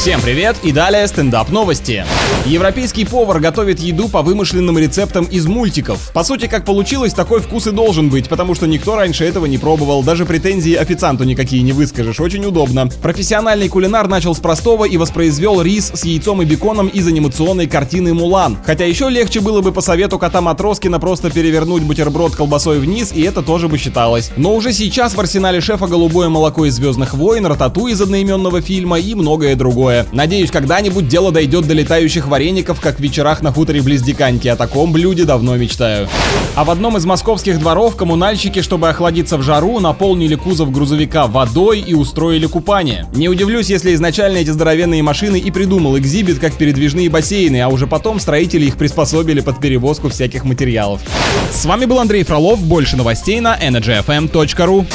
Всем привет и далее стендап новости. Европейский повар готовит еду по вымышленным рецептам из мультиков. По сути, как получилось, такой вкус и должен быть, потому что никто раньше этого не пробовал. Даже претензии официанту никакие не выскажешь. Очень удобно. Профессиональный кулинар начал с простого и воспроизвел рис с яйцом и беконом из анимационной картины «Мулан». Хотя еще легче было бы по совету кота Матроскина просто перевернуть бутерброд колбасой вниз, и это тоже бы считалось. Но уже сейчас в арсенале шефа голубое молоко из Звездных войн, ратату из одноименного фильма и многое другое. Надеюсь, когда-нибудь дело дойдет до летающих вареников, как в вечерах на хуторе близ Диканьки. О таком блюде давно мечтаю. А в одном из московских дворов коммунальщики, чтобы охладиться в жару, наполнили кузов грузовика водой и устроили купание. Не удивлюсь, если изначально эти здоровенные машины и придумал экзибит как передвижные бассейны, а уже потом строители их приспособили под перевозку всяких материалов. С вами был Андрей Фролов. Больше новостей на energyfm.ru.